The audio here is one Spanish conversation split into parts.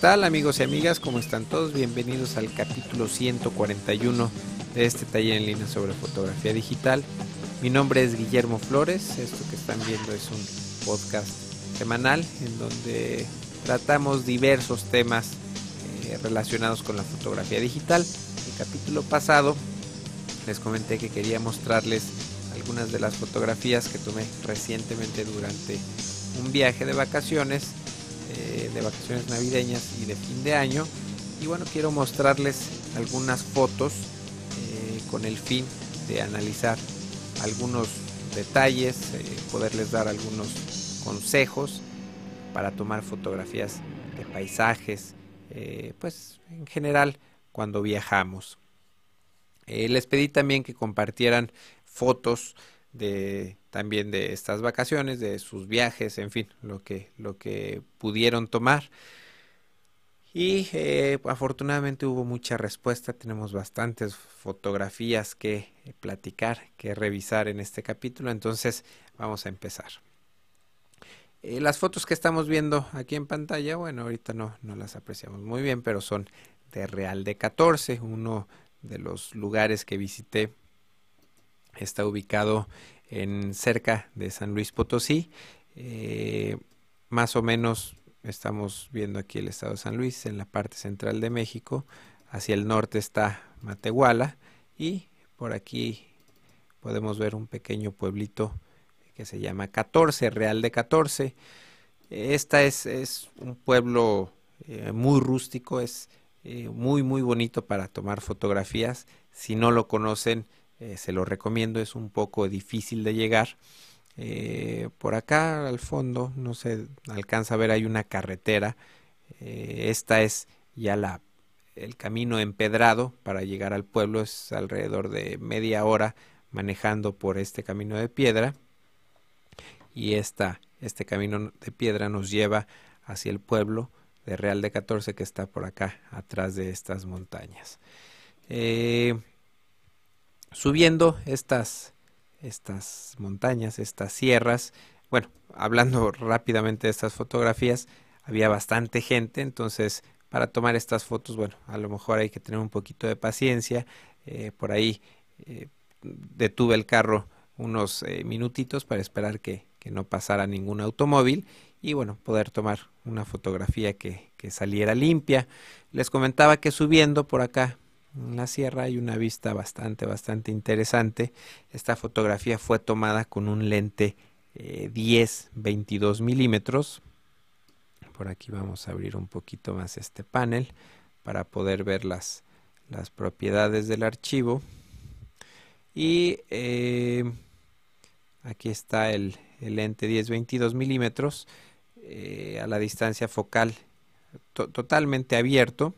tal amigos y amigas? ¿Cómo están todos? Bienvenidos al capítulo 141 de este taller en línea sobre fotografía digital. Mi nombre es Guillermo Flores, esto que están viendo es un podcast semanal en donde tratamos diversos temas eh, relacionados con la fotografía digital. El capítulo pasado les comenté que quería mostrarles algunas de las fotografías que tomé recientemente durante un viaje de vacaciones, eh, de vacaciones navideñas y de fin de año. Y bueno, quiero mostrarles algunas fotos eh, con el fin de analizar algunos detalles, eh, poderles dar algunos consejos para tomar fotografías de paisajes, pues en general cuando viajamos. les pedí también que compartieran fotos también de estas vacaciones, de sus viajes, en fin, lo que, lo que pudieron tomar. Y eh, afortunadamente hubo mucha respuesta, tenemos bastantes fotografías que platicar, que revisar en este capítulo, entonces vamos a empezar. Eh, las fotos que estamos viendo aquí en pantalla, bueno, ahorita no, no las apreciamos muy bien, pero son de Real de 14, uno de los lugares que visité está ubicado en cerca de San Luis Potosí. Eh, más o menos estamos viendo aquí el estado de San Luis en la parte central de México. Hacia el norte está Matehuala y por aquí podemos ver un pequeño pueblito que se llama 14, Real de 14. Esta es, es un pueblo eh, muy rústico, es eh, muy muy bonito para tomar fotografías. Si no lo conocen, eh, se lo recomiendo, es un poco difícil de llegar. Eh, por acá al fondo, no se alcanza a ver, hay una carretera. Eh, esta es ya la, el camino empedrado para llegar al pueblo, es alrededor de media hora manejando por este camino de piedra. Y esta, este camino de piedra nos lleva hacia el pueblo de Real de 14 que está por acá, atrás de estas montañas. Subiendo estas, estas montañas, estas sierras. Bueno, hablando rápidamente de estas fotografías, había bastante gente, entonces para tomar estas fotos, bueno, a lo mejor hay que tener un poquito de paciencia. Eh, por ahí eh, detuve el carro unos eh, minutitos para esperar que, que, no pasara ningún automóvil y bueno, poder tomar una fotografía que, que saliera limpia. Les comentaba que subiendo por acá en la sierra hay una vista bastante, bastante interesante. Esta fotografía fue tomada con un lente 10, eh, 22 milímetros. Por aquí vamos a abrir un poquito más este panel para poder ver las, las propiedades del archivo. Y eh, aquí está el, lente 10, 22 milímetros eh, a la distancia focal totalmente abierto.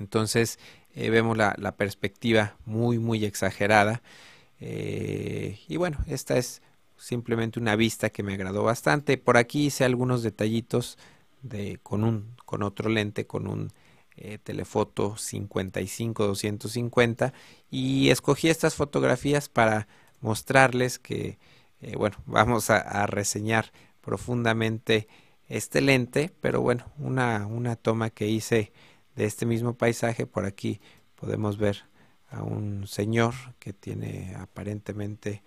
Entonces eh, vemos la, perspectiva muy muy exagerada. Eh, y bueno esta es simplemente una vista que me agradó bastante. Por aquí hice algunos detallitos de con un con otro lente con un eh, telefoto 55 250 y escogí estas fotografías para mostrarles que bueno vamos a, a, reseñar profundamente este lente. Pero bueno una una toma que hice de este mismo paisaje, por aquí podemos ver a un señor que tiene aparentemente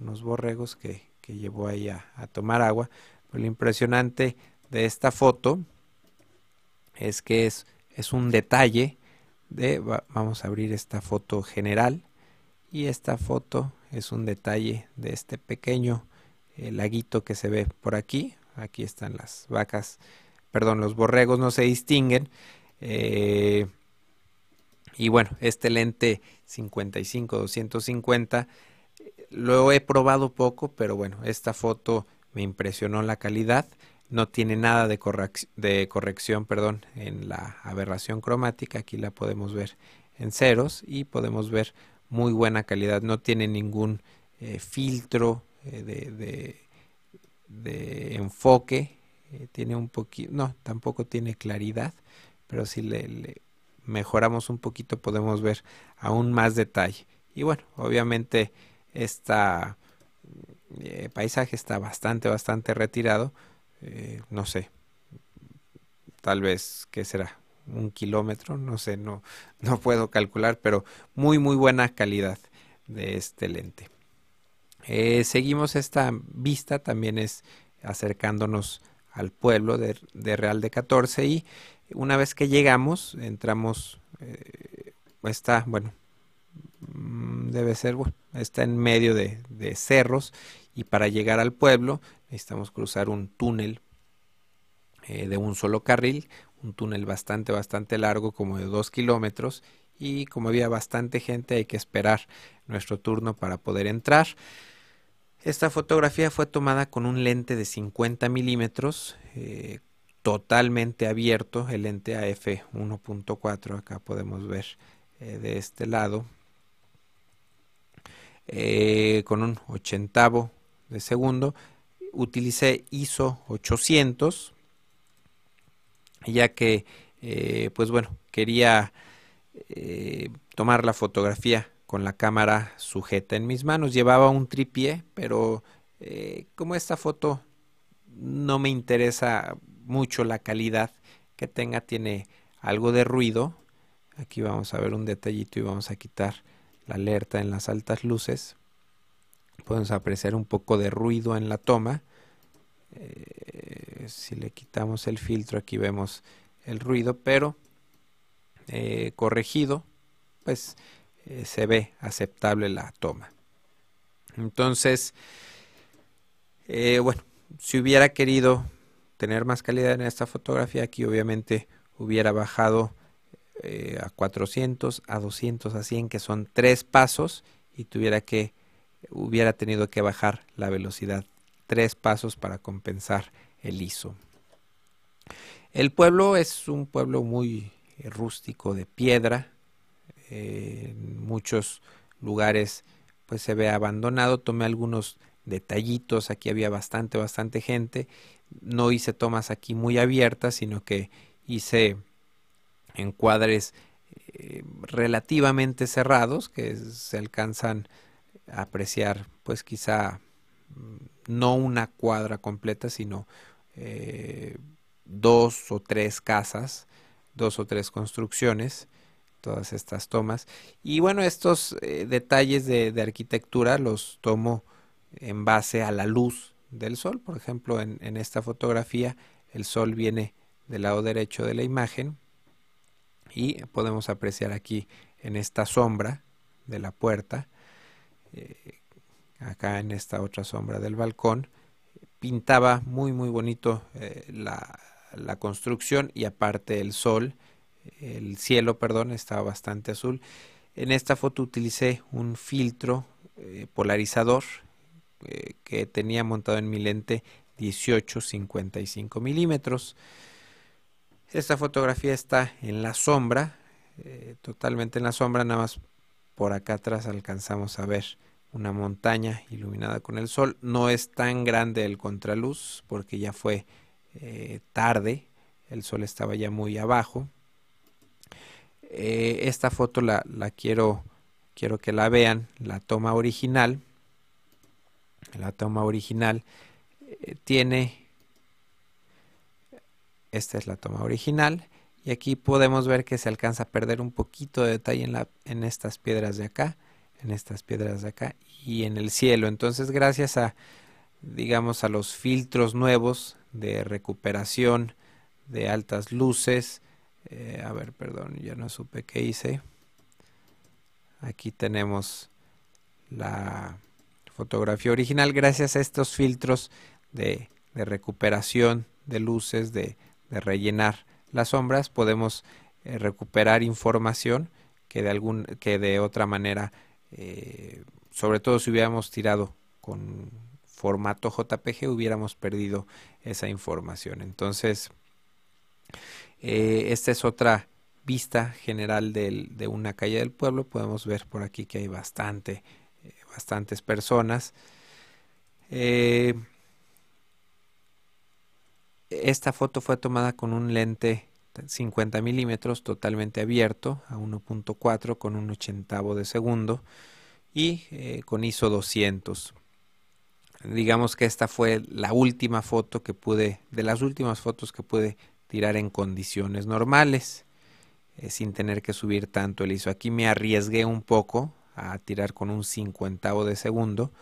unos borregos que, llevó ahí a, tomar agua. Lo impresionante de esta foto es que es, es un detalle de, vamos a abrir esta foto general y esta foto es un detalle de este pequeño eh, laguito que se ve por aquí. Aquí están las vacas, perdón, los borregos no se distinguen, eh, y bueno, este lente 55-250 lo he probado poco, pero bueno, esta foto me impresionó la calidad. No tiene nada de, de corrección perdón, en la aberración cromática. Aquí la podemos ver en ceros y podemos ver muy buena calidad. No tiene ningún eh, filtro eh, de, de, enfoque. tiene un poquito, no, tampoco tiene claridad pero si le, mejoramos un poquito podemos ver aún más detalle. Y bueno, obviamente este paisaje está bastante, bastante retirado. Eh, no sé, tal vez, ¿qué será? Un kilómetro, no sé, no, no puedo calcular, pero muy, muy buena calidad de este lente. Eh, seguimos esta vista, también es acercándonos al pueblo de, Real de 14 y una vez que llegamos, entramos, eh, está, bueno, mm, debe ser, bueno, está en medio de, cerros y para llegar al pueblo necesitamos cruzar un túnel eh, de un solo carril, un túnel bastante, bastante largo, como de dos kilómetros, y como había bastante gente hay que esperar nuestro turno para poder entrar. Esta fotografía fue tomada con un lente de 50 milímetros, eh, totalmente abierto, el lente AF 1.4, acá podemos ver eh, de este lado, con un ochentavo de segundo. Utilicé ISO 800 ya que, eh, pues bueno, quería eh, tomar la fotografía con la cámara sujeta en mis manos. Llevaba un tripié, pero eh, como esta foto no me interesa mucho la calidad que tenga, tiene algo de ruido. Aquí vamos a ver un detallito y vamos a quitar la alerta en las altas luces. Podemos apreciar un poco de ruido en la toma. Eh, si le quitamos el filtro aquí vemos el ruido pero eh, corregido pues eh, se ve aceptable la toma entonces bueno si hubiera querido tener más calidad en esta fotografía aquí obviamente hubiera bajado a 400 a 200 a 100 que son tres pasos y tuviera que hubiera tenido que bajar la velocidad tres pasos para compensar el ISO. El pueblo es un pueblo muy eh, rústico de piedra. en muchos lugares pues se ve abandonado. Tomé algunos detallitos. Aquí había bastante, bastante gente. No hice tomas aquí muy abiertas, sino que hice encuadres eh, relativamente cerrados que se alcanzan a apreciar pues quizá no una cuadra completa, sino eh, dos o tres casas, dos o tres construcciones, todas estas tomas. Y bueno, estos eh, detalles de, arquitectura los tomo en base a la luz del sol. Por ejemplo, en, esta fotografía el sol viene del lado derecho de la imagen y podemos apreciar aquí en esta sombra de la puerta eh, acá en esta otra sombra del balcón. Pintaba muy muy bonito eh, la, la, construcción y aparte el sol, el cielo, perdón, estaba bastante azul. En esta foto utilicé un filtro eh, polarizador eh, que tenía montado en mi lente 18-55 milímetros. Esta fotografía está en la sombra, totalmente en la sombra, nada más por acá atrás alcanzamos a ver una montaña iluminada con el sol. No es tan grande el contraluz porque ya fue eh, tarde, el sol estaba ya muy abajo. Eh, esta foto la, la, quiero, quiero que la vean, la toma original. La toma original eh, tiene, esta es la toma original y aquí podemos ver que se alcanza a perder un poquito de detalle en, la, en estas piedras de acá en estas piedras de acá y en el cielo. Entonces, gracias a, digamos, a los filtros nuevos de recuperación de altas luces, eh, a ver, perdón, ya no supe qué hice. Aquí tenemos la fotografía original. Gracias a estos filtros de, recuperación de luces, de, rellenar las sombras, podemos eh, recuperar información que de, algún, que de otra manera eh, sobre todo si hubiéramos tirado con formato JPG hubiéramos perdido esa información. Entonces, eh, esta es otra vista general de una calle del pueblo. Podemos ver por aquí que hay bastante, bastantes personas. esta foto fue tomada con un lente 50 milímetros totalmente abierto a 1.4 con un ochentavo de segundo y eh, con ISO 200 digamos que esta fue la última foto que pude de las últimas fotos que pude tirar en condiciones normales, eh, sin tener que subir tanto el ISO. Aquí me arriesgué un poco a tirar con un cincuentavo de segundo,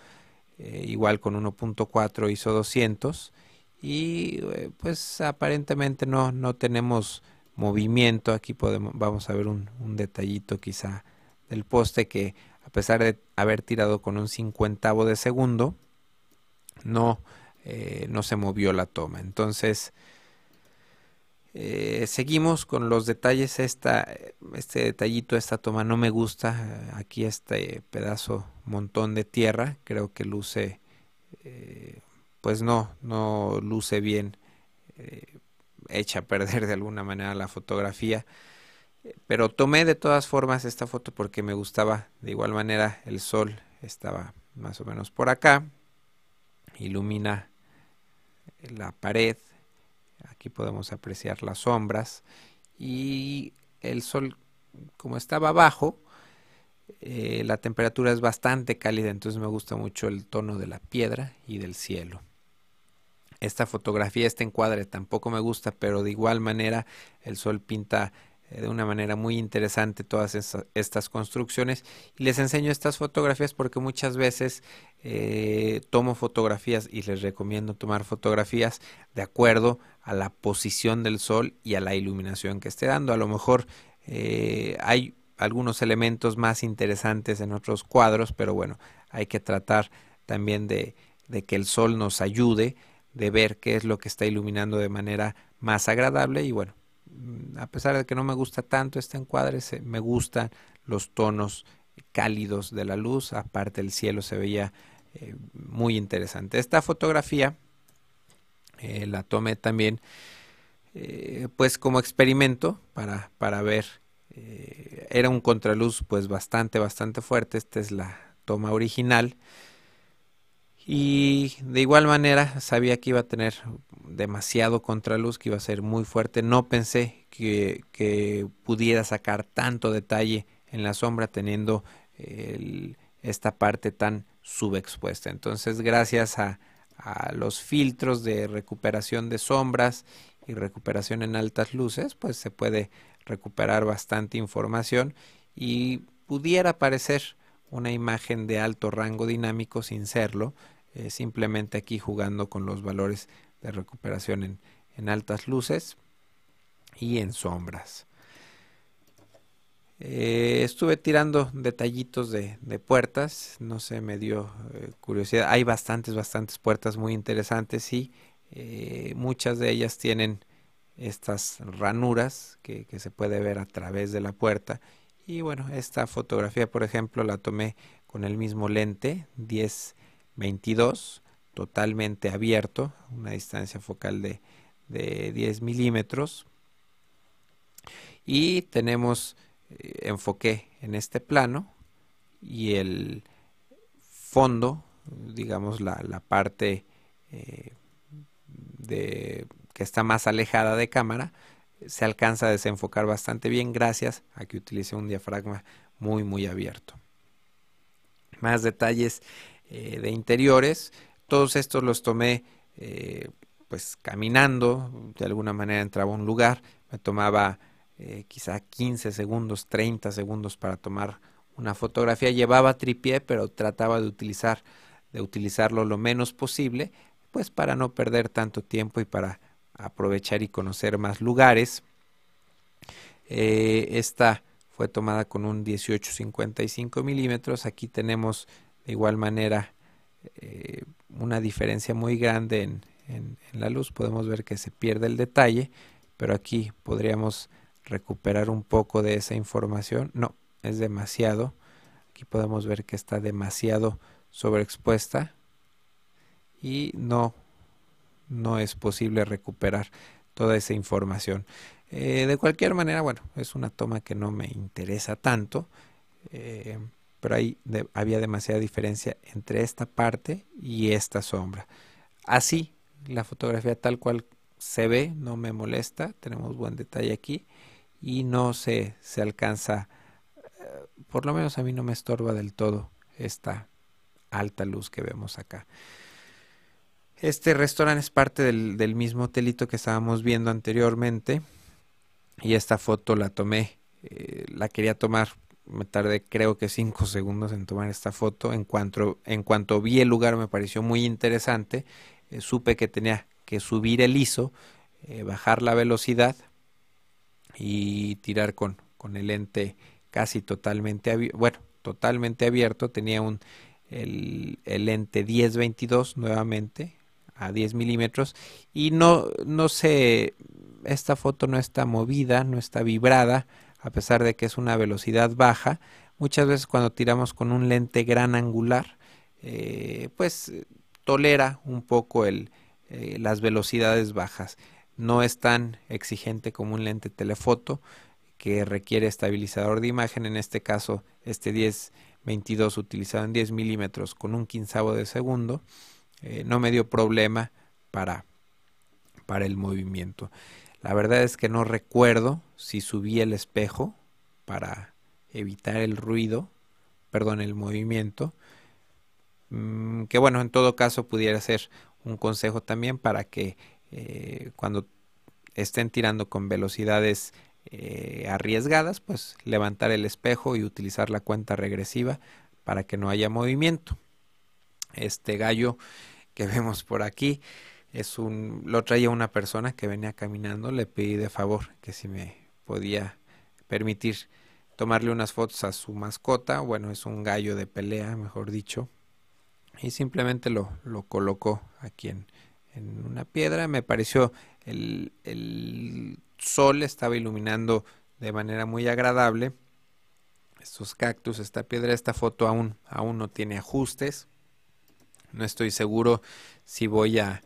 eh, igual con 1.4 ISO 200 y eh, pues aparentemente no, no tenemos movimiento. Aquí podemos, vamos a ver un, un detallito quizá del poste que a pesar de haber tirado con un cincuentavo de segundo, no, eh, no se movió la toma. Entonces, eh, seguimos con los detalles. Esta, este detallito, esta toma no me gusta. Aquí este pedazo, montón de tierra, creo que luce, eh, pues no, no luce bien, echa a perder de alguna manera la fotografía. Pero tomé de todas formas esta foto porque me gustaba. De igual manera el sol estaba más o menos por acá. Ilumina la pared. Aquí podemos apreciar las sombras. Y el sol, como estaba abajo, eh, la temperatura es bastante cálida. Entonces me gusta mucho el tono de la piedra y del cielo. Esta fotografía, este encuadre tampoco me gusta, pero de igual manera el sol pinta de una manera muy interesante todas estas construcciones. Y les enseño estas fotografías porque muchas veces eh, tomo fotografías y les recomiendo tomar fotografías de acuerdo a la posición del sol y a la iluminación que esté dando. A lo mejor eh, hay algunos elementos más interesantes en otros cuadros pero bueno hay que tratar también de, de que el sol nos ayude de ver qué es lo que está iluminando de manera más agradable y bueno a pesar de que no me gusta tanto este encuadre, me gustan los tonos cálidos de la luz, aparte el cielo se veía eh, muy interesante. Esta fotografía eh, la tomé también eh, pues como experimento para, para ver, era un contraluz pues bastante, bastante fuerte, esta es la toma original. Y de igual manera sabía que iba a tener demasiado contraluz, que iba a ser muy fuerte. No pensé que, pudiera sacar tanto detalle en la sombra teniendo esta parte tan subexpuesta. Entonces gracias a, a los filtros de recuperación de sombras y recuperación en altas luces, pues se puede recuperar bastante información y pudiera parecer una imagen de alto rango dinámico sin serlo, eh, simplemente aquí jugando con los valores de recuperación en, en altas luces y en sombras. Eh, estuve tirando detallitos de, de, puertas, no sé, me dio eh, curiosidad. Hay bastantes, bastantes puertas muy interesantes y muchas de ellas tienen estas ranuras que, que, se puede ver a través de la puerta. Y bueno, esta fotografía, por ejemplo, la tomé con el mismo lente 10 22 totalmente abierto, una distancia focal de, de 10 milímetros. Y tenemos eh, enfoque en este plano y el fondo, digamos la, la parte eh, de, que está más alejada de cámara, se alcanza a desenfocar bastante bien gracias a que utilice un diafragma muy muy abierto. Más detalles eh, de interiores. Todos estos los tomé eh, pues caminando, de alguna manera entraba a un lugar, me tomaba eh, quizá 15 segundos, 30 segundos para tomar una fotografía. Llevaba tripié, pero trataba de utilizar de utilizarlo lo menos posible, pues para no perder tanto tiempo y para aprovechar y conocer más lugares. esta fue tomada con un 18-55 milímetros. Aquí tenemos de igual manera eh, una diferencia muy grande en, la luz. Podemos ver que se pierde el detalle, pero aquí podríamos recuperar un poco de esa información. No, es demasiado. Aquí podemos ver que está demasiado sobreexpuesta y no, no es posible recuperar toda esa información. Eh, de cualquier manera, bueno, es una toma que no me interesa tanto. Eh, pero ahí había demasiada diferencia entre esta parte y esta sombra. Así, la fotografía tal cual se ve, no me molesta, tenemos buen detalle aquí y no se, se alcanza, eh, por lo menos a mí no me estorba del todo esta alta luz que vemos acá. Este restaurante es parte del, mismo hotelito que estábamos viendo anteriormente. Y esta foto la tomé, eh, la quería tomar, me tardé creo que cinco segundos en tomar esta foto. En cuanto, en cuanto vi el lugar me pareció muy interesante. Eh, supe que tenía que subir el ISO, eh, bajar la velocidad y tirar con, con el lente casi totalmente abierto, bueno, totalmente abierto. Tenía un, el, el lente 10-22 nuevamente, a 10 milímetros y no, no sé, esta foto no está movida, no está vibrada, a pesar de que es una velocidad baja. Muchas veces cuando tiramos con un lente gran angular, eh, pues tolera un poco el, eh, las velocidades bajas. No es tan exigente como un lente telefoto que requiere estabilizador de imagen. En este caso, este 10-22 utilizado en 10 milímetros con un quinzavo de segundo eh, no me dio problema para, para el movimiento. La verdad es que no recuerdo si subí el espejo para evitar el ruido, perdón, el movimiento. Mm, que bueno, en todo caso pudiera ser un consejo también para que eh, cuando estén tirando con velocidades eh, arriesgadas, pues levantar el espejo y utilizar la cuenta regresiva para que no haya movimiento. Este gallo que vemos por aquí es un lo traía una persona que venía caminando le pedí de favor que si me podía permitir tomarle unas fotos a su mascota bueno es un gallo de pelea mejor dicho y simplemente lo, lo colocó aquí en, en una piedra. Me pareció el, el sol estaba iluminando de manera muy agradable estos cactus esta piedra. Esta foto aún aún no tiene ajustes. No estoy seguro si voy a,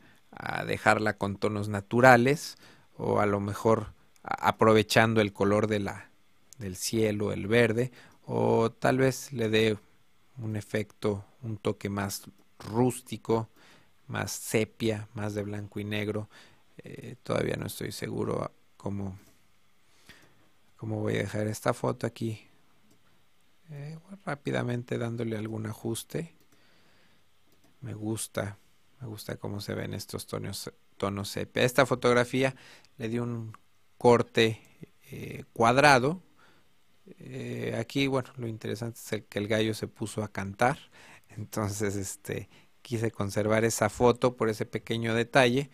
dejarla con tonos naturales o a lo mejor aprovechando el color de la, del cielo, el verde, o tal vez le dé un efecto, un toque más rústico, más sepia, más de blanco y negro. Eh, todavía no estoy seguro cómo, cómo voy a dejar esta foto aquí. Eh, rápidamente dándole algún ajuste. Me gusta, me gusta cómo se ven estos tonos, tonos sepia. Esta fotografía le di un corte eh, cuadrado. Eh, aquí, bueno, lo interesante es que el gallo se puso a cantar. Entonces, este, quise conservar esa foto por ese pequeño detalle.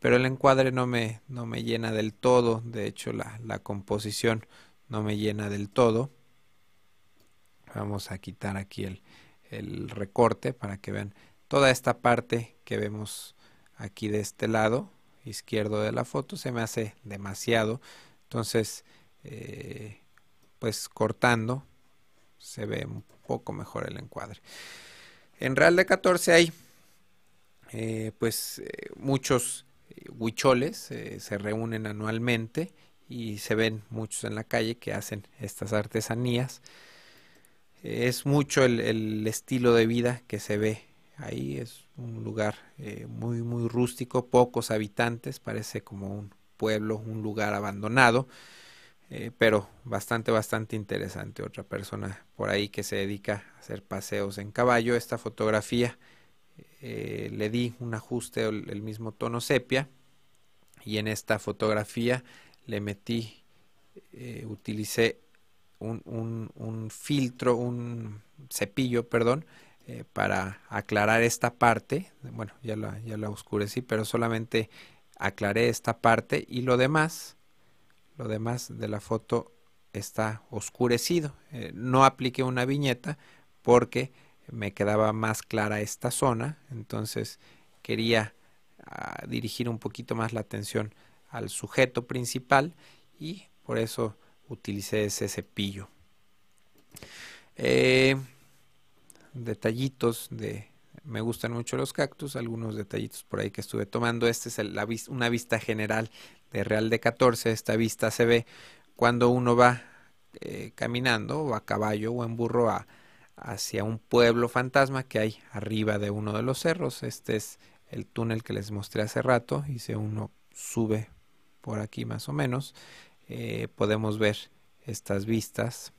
Pero el encuadre no me, no me llena del todo. De hecho, la, la composición no me llena del todo. Vamos a quitar aquí el, el recorte para que vean toda esta parte que vemos aquí de este lado izquierdo de la foto se me hace demasiado. Entonces eh, pues cortando se ve un poco mejor el encuadre. En Real de 14 hay eh, pues eh, muchos huicholes se reúnen anualmente y se ven muchos en la calle que hacen estas artesanías. Es mucho el estilo de vida que se ve Ahí es un lugar eh, muy, muy rústico, pocos habitantes, parece como un pueblo, un lugar abandonado, eh, pero bastante, bastante interesante. Otra persona por ahí que se dedica a hacer paseos en caballo. Esta fotografía eh, le di un ajuste, el, mismo tono sepia, y en esta fotografía le metí, utilicé un filtro, un cepillo, perdón, eh, para aclarar esta parte. Bueno, ya la, ya la oscurecí, pero solamente aclaré esta parte y lo demás, lo demás de la foto está oscurecido. Eh, no apliqué una viñeta porque me quedaba más clara esta zona, entonces quería ah, dirigir un poquito más la atención al sujeto principal y por eso utilicé ese cepillo. Eh, detallitos de me gustan mucho los cactus, algunos detallitos por ahí que estuve tomando. Esta es la, una vista general de Real de 14. Esta vista se ve cuando uno va eh, caminando o a caballo o en burro a, hacia un pueblo fantasma que hay arriba de uno de los cerros. Este es el túnel que les mostré hace rato y si uno sube por aquí más o menos, eh, podemos ver estas vistas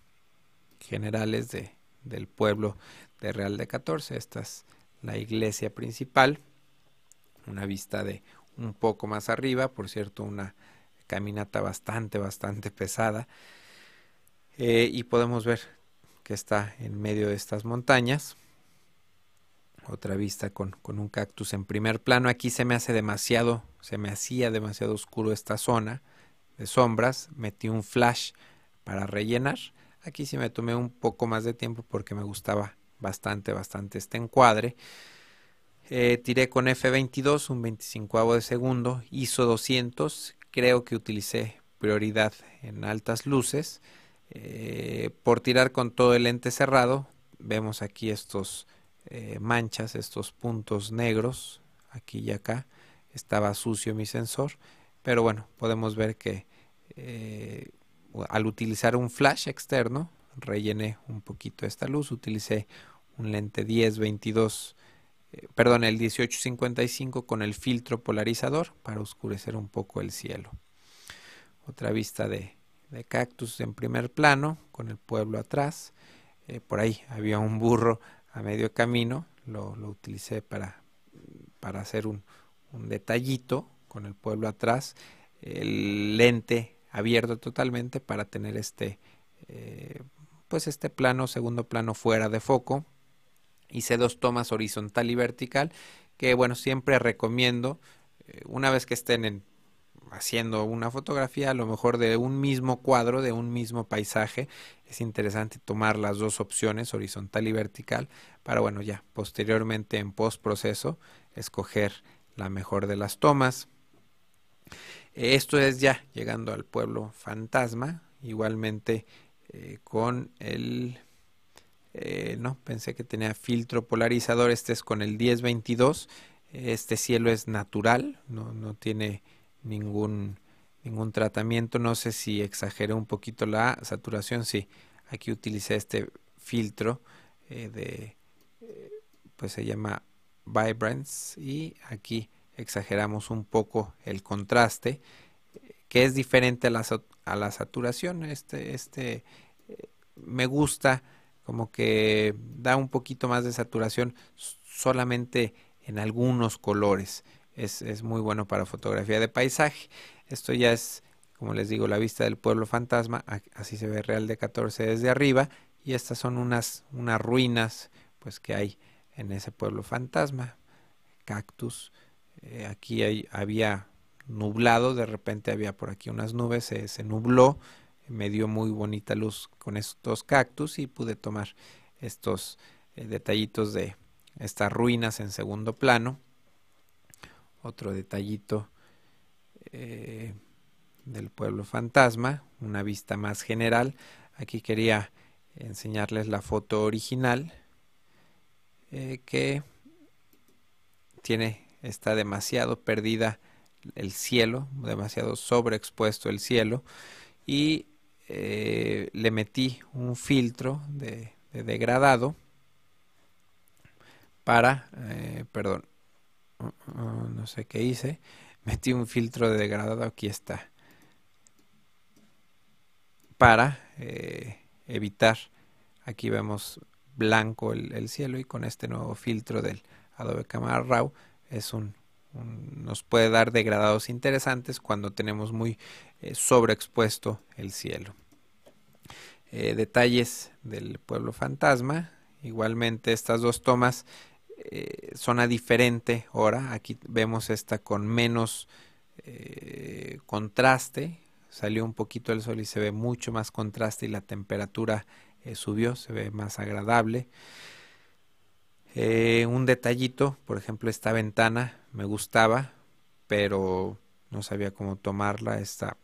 generales de, del pueblo de Real de 14. Esta es la iglesia principal. una vista de un poco más arriba, por cierto, una caminata bastante, bastante pesada. Eh, y podemos ver que está en medio de estas montañas. Otra vista con, con, un cactus en primer plano. Aquí se me hace demasiado, se me hacía demasiado oscuro esta zona de sombras. Metí un flash para rellenar. Aquí sí me tomé un poco más de tiempo porque me gustaba bastante, bastante este encuadre. Eh, tiré con F22 un 25 de segundo, ISO 200, creo que utilicé prioridad en altas luces. Eh, por tirar con todo el lente cerrado, vemos aquí estos eh, manchas, estos puntos negros, aquí y acá. Estaba sucio mi sensor, pero bueno, podemos ver que al utilizar un flash externo, rellené un poquito esta luz, utilicé un lente 10-22 eh, perdón, el 1855 con el filtro polarizador para oscurecer un poco el cielo. Otra vista de, cactus en primer plano con el pueblo atrás. Eh, por ahí había un burro a medio camino, lo, utilicé para, para hacer un, detallito con el pueblo atrás. El lente abierto totalmente para tener este, eh, pues este plano, segundo plano fuera de foco hice dos tomas horizontal y vertical que bueno siempre recomiendo eh, una vez que estén haciendo una fotografía a lo mejor de un mismo cuadro de un mismo paisaje es interesante tomar las dos opciones horizontal y vertical para bueno ya posteriormente en post proceso escoger la mejor de las tomas. Esto es ya llegando al pueblo fantasma igualmente eh, con el eh, no, pensé que tenía filtro polarizador. Este es con el 1022. Este cielo es natural, no, no tiene ningún, ningún tratamiento. No sé si exageré un poquito la saturación. Sí, aquí utilicé este filtro eh, de, eh, pues se llama Vibrance y aquí exageramos un poco el contraste que es diferente a la, a la saturación. Este, este me gusta como que da un poquito más de saturación solamente en algunos colores. Es, muy bueno para fotografía de paisaje. Esto ya es, como les digo, la vista del pueblo fantasma. Así se ve Real de 14 desde arriba. Y estas son unas, unas ruinas pues que hay en ese pueblo fantasma. Cactus. Eh, aquí hay, había nublado, de repente había por aquí unas nubes, se, se nubló me dio muy bonita luz con estos cactus y pude tomar estos eh, detallitos de estas ruinas en segundo plano. Otro detallito eh, del pueblo fantasma, una vista más general. Aquí quería enseñarles la foto original eh, que tiene está demasiado perdida el cielo, demasiado sobreexpuesto el cielo y eh, le metí un filtro de, degradado para, eh, perdón, uh, uh, no sé qué hice, metí un filtro de degradado, aquí está, para eh, evitar, aquí vemos blanco el, cielo y con este nuevo filtro del Adobe Camera Raw es un, nos puede dar degradados interesantes cuando tenemos muy eh, sobreexpuesto el cielo. Eh, detalles del pueblo fantasma. Igualmente estas dos tomas eh, son a diferente hora. Aquí vemos esta con menos contraste. Salió un poquito el sol y se ve mucho más contraste y la temperatura subió, se ve más agradable. Eh, un detallito, por ejemplo, esta ventana me gustaba, pero no sabía cómo tomarla, esta,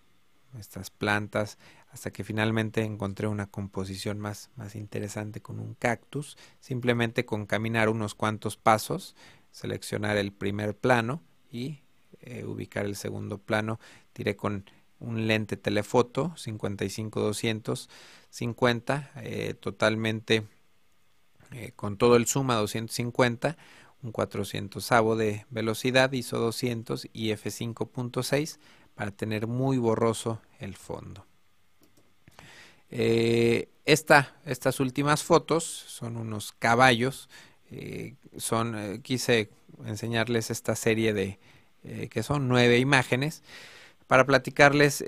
estas plantas, hasta que finalmente encontré una composición más, más interesante con un cactus, simplemente con caminar unos cuantos pasos, seleccionar el primer plano y eh, ubicar el segundo plano, tiré con un lente telefoto 55-250, eh, totalmente eh, con todo el zoom a 250, un 400 de velocidad, ISO 200 y f5.6 para tener muy borroso el fondo. Eh, estas últimas fotos son unos caballos son, quise enseñarles esta serie de, que son nueve imágenes, para platicarles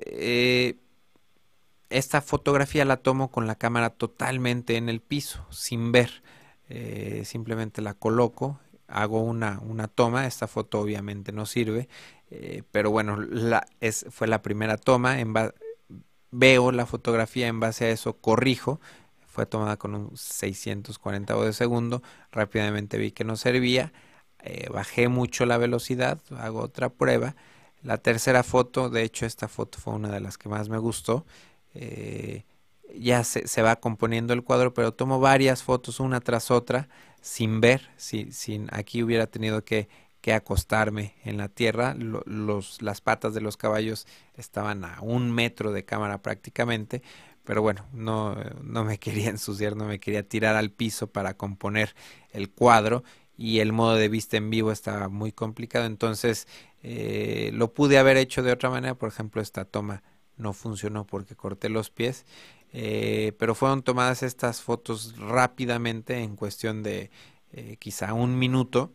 esta fotografía la tomo con la cámara totalmente en el piso, sin ver. Eh, simplemente la coloco, hago una, una, toma. Esta foto obviamente no sirve, eh, pero bueno, la, es, fue la primera toma. En veo la fotografía, en base a eso corrijo. Fue tomada con un 640 de segundo. Rápidamente vi que no servía. Eh, bajé mucho la velocidad, hago otra prueba. La tercera foto, de hecho esta foto fue una de las que más me gustó. Eh, ya se, se, va componiendo el cuadro, pero tomo varias fotos una tras otra sin ver, si, sin aquí hubiera tenido que, que acostarme en la tierra, los, las patas de los caballos estaban a un metro de cámara prácticamente, pero bueno, no, no me quería ensuciar, no me quería tirar al piso para componer el cuadro y el modo de vista en vivo estaba muy complicado, entonces eh, lo pude haber hecho de otra manera, por ejemplo esta toma no funcionó porque corté los pies, eh, pero fueron tomadas estas fotos rápidamente en cuestión de eh, quizá un minuto,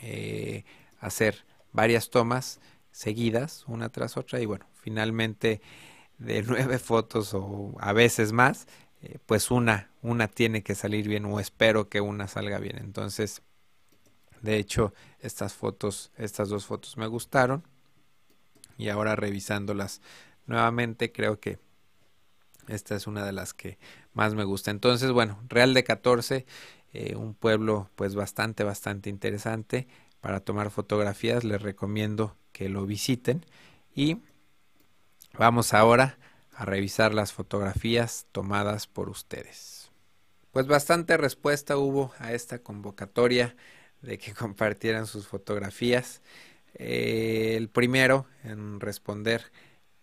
eh, hacer varias tomas seguidas, una tras otra, y bueno, finalmente de nueve fotos o a veces más, pues una, una tiene que salir bien o espero que una salga bien. Entonces, de hecho, estas fotos, estas dos fotos me gustaron y ahora revisándolas nuevamente creo que esta es una de las que más me gusta. Entonces, bueno, Real de 14, eh, un pueblo pues bastante, bastante interesante para tomar fotografías. Les recomiendo que lo visiten. Y vamos ahora a revisar las fotografías tomadas por ustedes. Pues bastante respuesta hubo a esta convocatoria de que compartieran sus fotografías. Eh, el primero en responder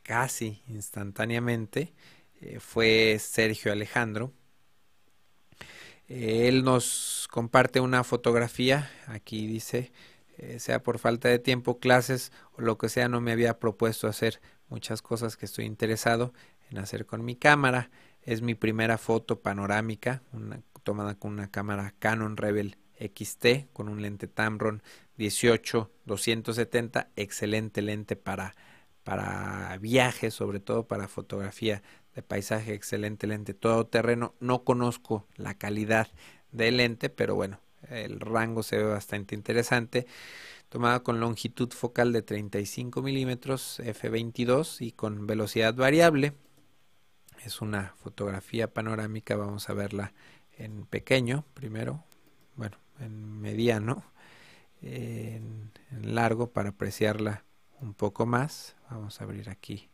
casi instantáneamente eh, fue Sergio Alejandro. Él nos comparte una fotografía, aquí dice, eh, sea por falta de tiempo, clases o lo que sea, no me había propuesto hacer muchas cosas que estoy interesado en hacer con mi cámara. Es mi primera foto panorámica, tomada con una cámara Canon Rebel XT con un lente Tamron 18 270, excelente lente para para viajes, sobre todo para fotografía de paisaje, excelente lente, todo terreno. No conozco la calidad del lente, pero bueno, el rango se ve bastante interesante. Tomada con longitud focal de 35 milímetros f22 y con velocidad variable. Es una fotografía panorámica, vamos a verla en pequeño primero, bueno, en mediano, en, en largo para apreciarla un poco más. Vamos a abrir aquí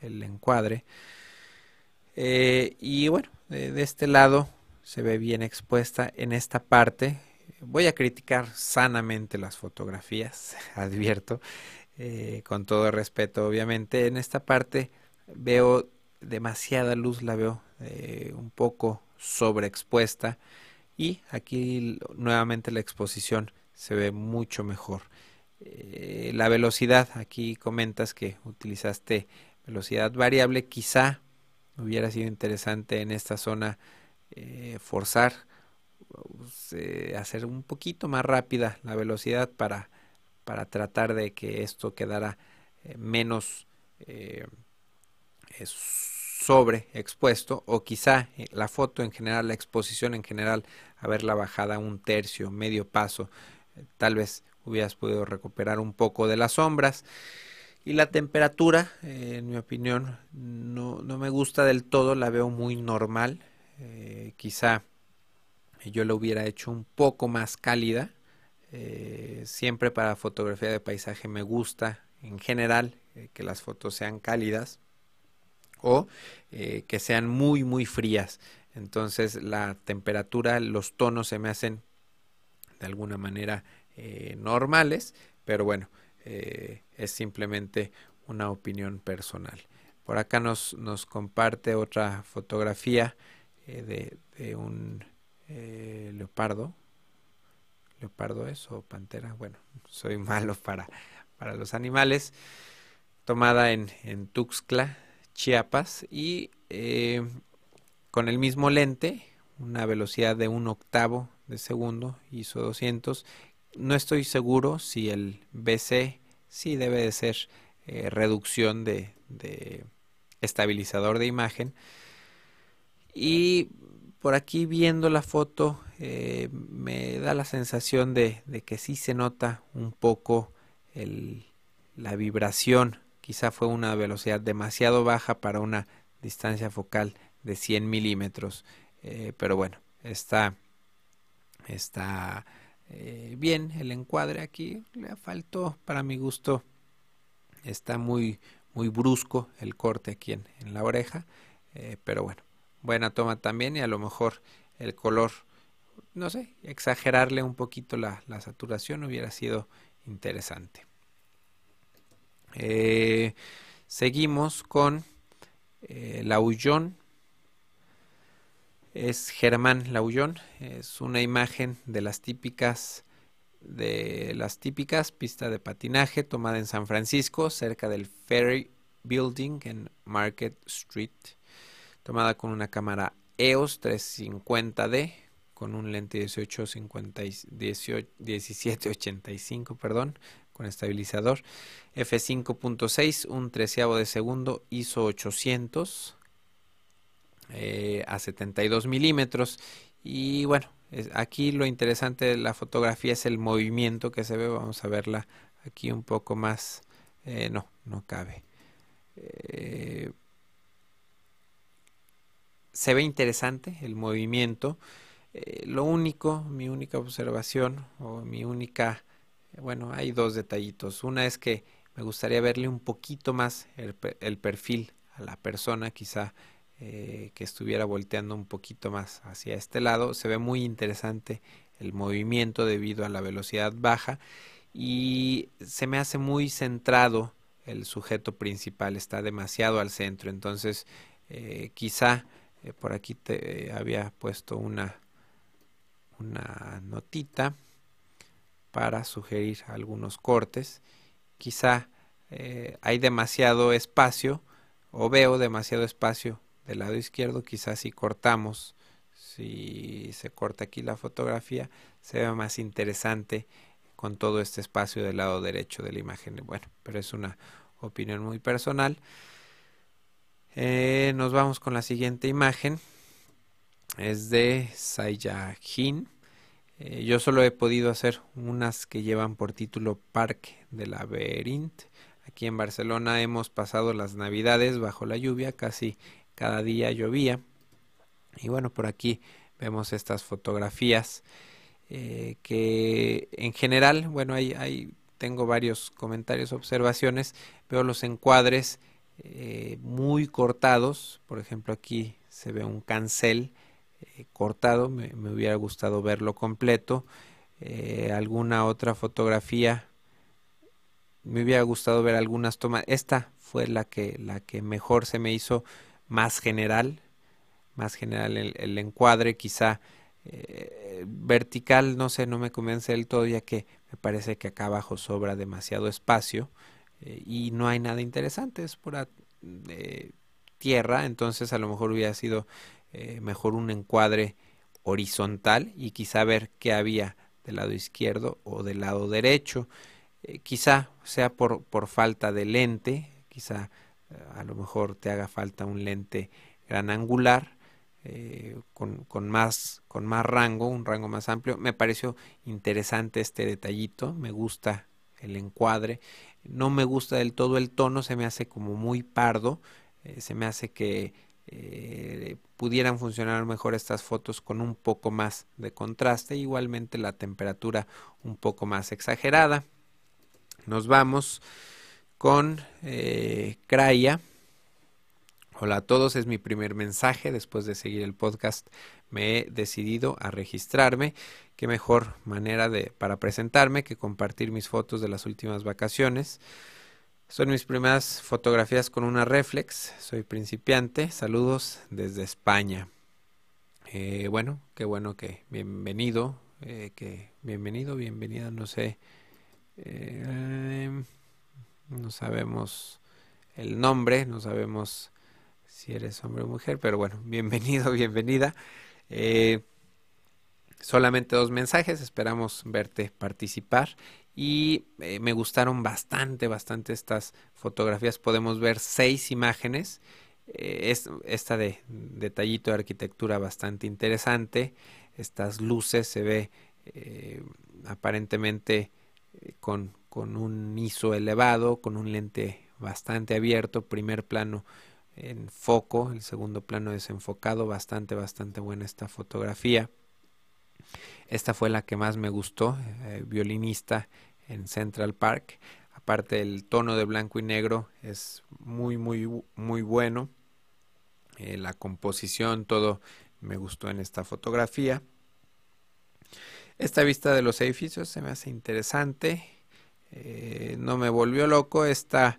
el encuadre. Eh, y bueno, de, este lado se ve bien expuesta en esta parte. Voy a criticar sanamente las fotografías, advierto, eh, con todo respeto obviamente. En esta parte veo demasiada luz, la veo eh, un poco sobreexpuesta y aquí nuevamente la exposición se ve mucho mejor. La velocidad, aquí comentas que utilizaste velocidad variable, quizá hubiera sido interesante en esta zona eh, forzar, pues, eh, hacer un poquito más rápida la velocidad para, para tratar de que esto quedara menos sobre expuesto o quizá la foto en general, la exposición en general, haberla bajada un tercio, medio paso, tal vez hubieras podido recuperar un poco de las sombras. Y la temperatura, eh, en mi opinión, no, no, me gusta del todo, la veo muy normal. Eh, quizá yo la hubiera hecho un poco más cálida. Eh, siempre para fotografía de paisaje me gusta, en general, que las fotos sean cálidas o que sean muy, muy frías. Entonces la temperatura, los tonos se me hacen de alguna manera normales, pero bueno, eh, es simplemente una opinión personal. Por acá nos, nos comparte otra fotografía eh, de, un leopardo. ¿Leopardo es o pantera? Bueno, soy malo para, para los animales. Tomada en, en Tuxtla, Chiapas y con el mismo lente, una velocidad de un octavo de segundo, ISO 200. No estoy seguro si el BC sí debe de ser eh, reducción de, estabilizador de imagen. Y por aquí viendo la foto eh, me da la sensación de, que sí se nota un poco la vibración. Quizá fue una velocidad demasiado baja para una distancia focal de 100 milímetros. Eh, pero bueno, está, está bien el encuadre aquí. Le faltó para mi gusto está muy, muy brusco el corte aquí en, la oreja, eh, pero bueno, buena toma también y a lo mejor el color, no sé, exagerarle un poquito la, saturación hubiera sido interesante. Eh, seguimos con eh, Laullón. Es Germán Laullón. Es una imagen de las típicas de las típicas pistas de patinaje tomada en San Francisco, cerca del Ferry Building en Market Street, tomada con una cámara EOS 350D con un lente 1850, 1785, perdón, con estabilizador, f5.6, un treceavo de segundo, ISO 800 eh, a 72 milímetros y bueno, Aquí lo interesante de la fotografía es el movimiento que se ve. Vamos a verla aquí un poco más. Eh, no, no cabe. Eh, se ve interesante el movimiento. Eh, lo único, mi única observación o mi única, bueno, hay dos detallitos. Una es que me gustaría verle un poquito más el, el perfil a la persona, quizá eh, que estuviera volteando un poquito más hacia este lado. Se ve muy interesante el movimiento debido a la velocidad baja y se me hace muy centrado el sujeto principal, está demasiado al centro. Entonces, eh, quizá eh, por aquí te había puesto una, una notita para sugerir algunos cortes. Quizá hay demasiado espacio o veo demasiado espacio del lado izquierdo quizás si cortamos si se corta aquí la fotografía se ve más interesante con todo este espacio del lado derecho de la imagen. Bueno pero es una opinión muy personal. Eh, nos vamos con la siguiente imagen. Es de Sayahin eh, yo solo he podido hacer unas que llevan por título Parque de Laberinth aquí en Barcelona hemos pasado las navidades bajo la lluvia casi cada día llovía. Y bueno, por aquí vemos estas fotografías eh, que en general, bueno, ahí, tengo varios comentarios, observaciones. Veo los encuadres eh, muy cortados. Por ejemplo, aquí se ve un cancel eh, cortado. Me, hubiera gustado verlo completo. alguna otra fotografía. Me hubiera gustado ver algunas tomas. Esta fue la que, la que mejor se me hizo más general, más general el, encuadre, quizá eh, vertical, no sé, no me convence del todo, ya que me parece que acá abajo sobra demasiado espacio eh, y no hay nada interesante, es pura eh, tierra, entonces a lo mejor hubiera sido mejor un encuadre horizontal y quizá ver qué había del lado izquierdo o del lado derecho. quizá sea por, por falta de lente, quizá a lo mejor te haga falta un lente gran angular eh, con, con, más, con más rango, un rango más amplio. Me pareció interesante este detallito, me gusta el encuadre, no me gusta del todo el tono, se me hace como muy pardo, eh, se me hace que eh, pudieran funcionar mejor estas fotos con un poco más de contraste, igualmente la temperatura un poco más exagerada. Nos vamos con eh, Craya. Hola a todos, es mi primer mensaje. Después de seguir el podcast me he decidido a registrarme. Qué mejor manera de, para presentarme que compartir mis fotos de las últimas vacaciones. Son mis primeras fotografías con una reflex. Soy principiante. Saludos desde España. Eh, bueno, qué bueno que bienvenido. Eh, que bienvenido, bienvenida, no sé. Eh, no sabemos el nombre, no sabemos si eres hombre o mujer, pero bueno, bienvenido, bienvenida. Eh, solamente dos mensajes, esperamos verte participar y eh, me gustaron bastante, bastante estas fotografías. Podemos ver seis imágenes. Eh, esta de detallito de arquitectura bastante interesante. Estas luces se ve aparentemente con, con un ISO elevado, con un lente bastante abierto, primer plano en foco, el segundo plano desenfocado, bastante, bastante buena esta fotografía. Esta fue la que más me gustó, eh, violinista en Central Park. Aparte el tono de blanco y negro es muy, muy, muy bueno. Eh, la composición, todo me gustó en esta fotografía. Esta vista de los edificios se me hace interesante. Eh, no me volvió loco. Esta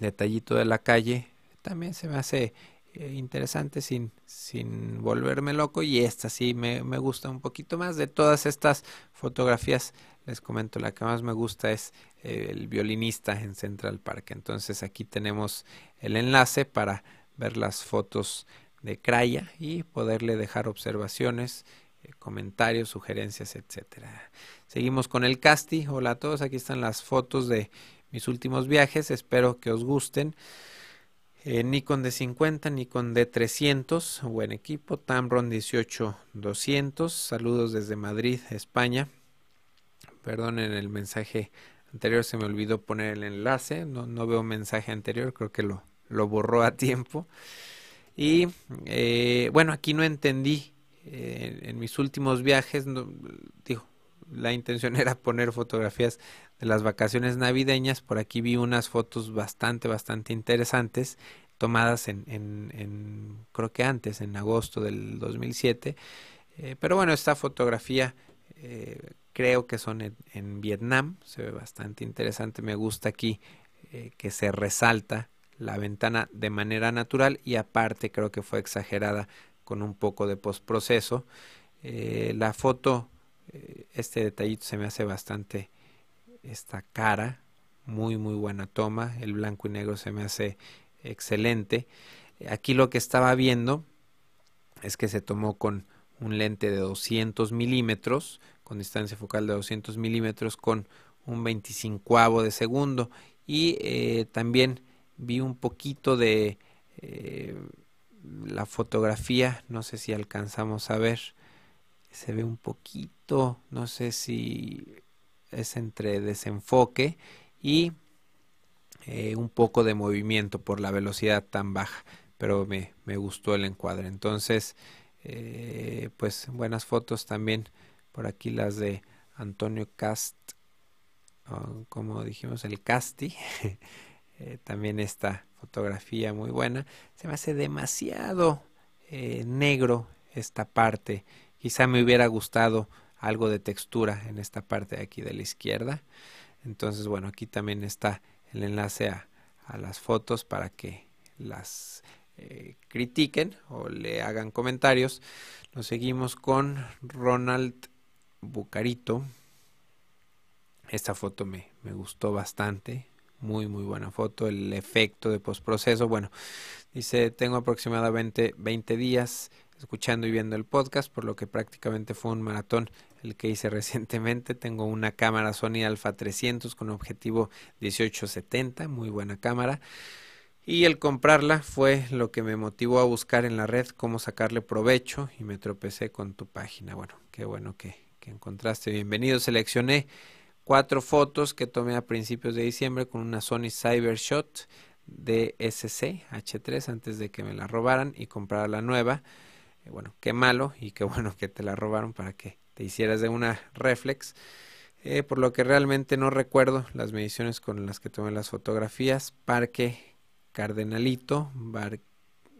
detallito de la calle. También se me hace eh, interesante sin, sin volverme loco y esta sí me, gusta un poquito más. De todas estas fotografías les comento la que más me gusta es eh, el violinista en Central Park. Entonces aquí tenemos el enlace para ver las fotos de Craya y poderle dejar observaciones eh, comentarios sugerencias etcétera seguimos con el casti hola a todos aquí están las fotos de mis últimos viajes. Espero que os gusten. Eh, Nikon D50, Nikon D300, buen equipo, Tamron 18200, saludos desde Madrid, España. Perdonen el mensaje anterior, se me olvidó poner el enlace, no, no veo mensaje anterior, creo que lo, borró a tiempo. Y eh, bueno, aquí no entendí eh, en mis últimos viajes, digo, la intención era poner fotografías de las vacaciones navideñas. Por aquí vi unas fotos bastante, bastante interesantes tomadas en, en, creo que antes, en agosto del 2007. Eh, pero bueno, esta fotografía eh, creo que son en, Vietnam, se ve bastante interesante. Me gusta aquí eh, que se resalta la ventana de manera natural y aparte creo que fue exagerada con un poco de postproceso. la foto, este detallito se me hace bastante esta cara, muy muy buena toma, el blanco y negro se me hace excelente. Aquí lo que estaba viendo es que se tomó con un lente de 200 milímetros, con distancia focal de 200 milímetros, con un 25 de segundo. Y eh, también vi un poquito de eh, la fotografía, no sé si alcanzamos a ver, se ve un poquito, no sé si es entre desenfoque y eh, un poco de movimiento por la velocidad tan baja, pero me, me gustó el encuadre. Entonces, eh, pues buenas fotos también por aquí las de Antonio Cast, como dijimos, el Casti. Eh, también esta fotografía muy buena. Se me hace demasiado negro esta parte. Quizá me hubiera gustado algo de textura en esta parte de aquí de la izquierda. Entonces, bueno, aquí también está el enlace a, las fotos para que las eh, critiquen o le hagan comentarios. Nos seguimos con Ronald Bucarito. Esta foto me, me gustó bastante. Muy, muy buena foto. El efecto de postproceso. Bueno, dice, tengo aproximadamente 20 días escuchando y viendo el podcast, por lo que prácticamente fue un maratón el que hice recientemente. Tengo una cámara Sony Alpha 300 con objetivo 1870, muy buena cámara. Y el comprarla fue lo que me motivó a buscar en la red cómo sacarle provecho y me tropecé con tu página. Bueno, qué bueno que, que encontraste. Bienvenido. Seleccioné cuatro fotos que tomé a principios de diciembre con una Sony Cybershot DSC H3 antes de que me la robaran y comprara la nueva. Eh, bueno, qué malo y qué bueno que te la robaron para que te hicieras de una reflex. Eh, por lo que realmente no recuerdo las mediciones con las que tomé las fotografías. Parque Cardenalito,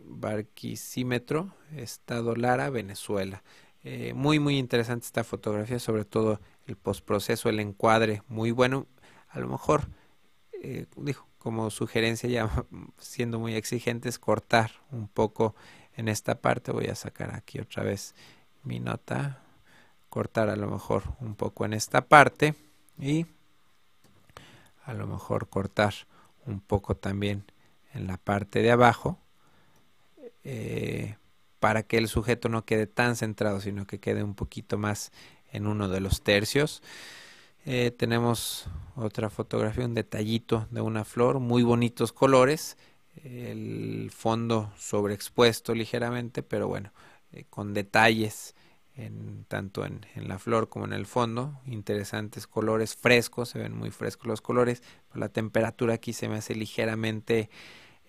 Barquisímetro, Estado Lara, Venezuela. Eh, muy muy interesante esta fotografía, sobre todo el postproceso, el encuadre, muy bueno. A lo mejor, dijo, como sugerencia ya siendo muy exigentes, cortar un poco en esta parte voy a sacar aquí otra vez mi nota cortar a lo mejor un poco en esta parte y a lo mejor cortar un poco también en la parte de abajo eh, para que el sujeto no quede tan centrado, sino que quede un poquito más en uno de los tercios. Eh, tenemos otra fotografía, un detallito de una flor, muy bonitos colores, el fondo sobreexpuesto ligeramente, pero bueno, eh, con detalles en, tanto en, la flor como en el fondo, interesantes colores frescos, se ven muy frescos los colores, la temperatura aquí se me hace ligeramente